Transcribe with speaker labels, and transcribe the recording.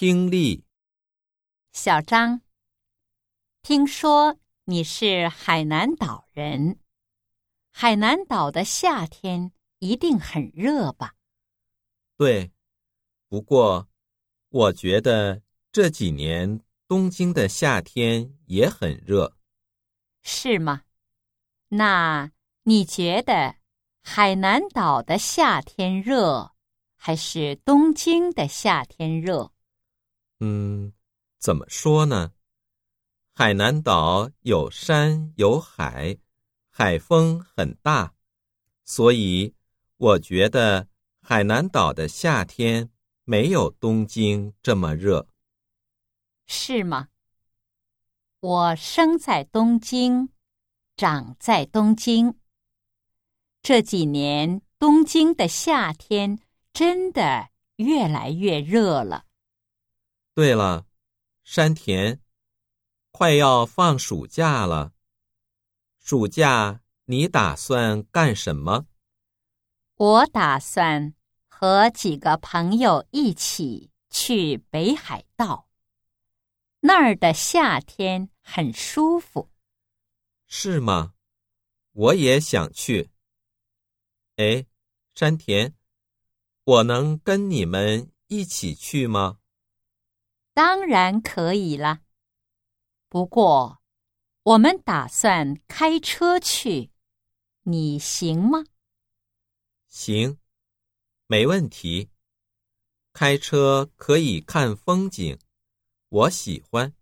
Speaker 1: 听力，
Speaker 2: 小张，听说你是海南岛人，海南岛的夏天一定很热吧？
Speaker 1: 对。不过，我觉得这几年东京的夏天也很热。
Speaker 2: 是吗？那你觉得海南岛的夏天热，还是东京的夏天热？
Speaker 1: 嗯，怎么说呢？海南岛有山有海，海风很大，所以我觉得海南岛的夏天。没有东京这么热，
Speaker 2: 是吗？我生在东京，长在东京。这几年东京的夏天真的越来越热了。
Speaker 1: 对了，山田，快要放暑假了，暑假你打算干什么？
Speaker 2: 我打算。和几个朋友一起去北海道，那儿的夏天很舒服。
Speaker 1: 是吗？我也想去。哎，山田，我能跟你们一起去吗？
Speaker 2: 当然可以了。不过，我们打算开车去，你行吗？
Speaker 1: 行。没问题，开车可以看风景，我喜欢。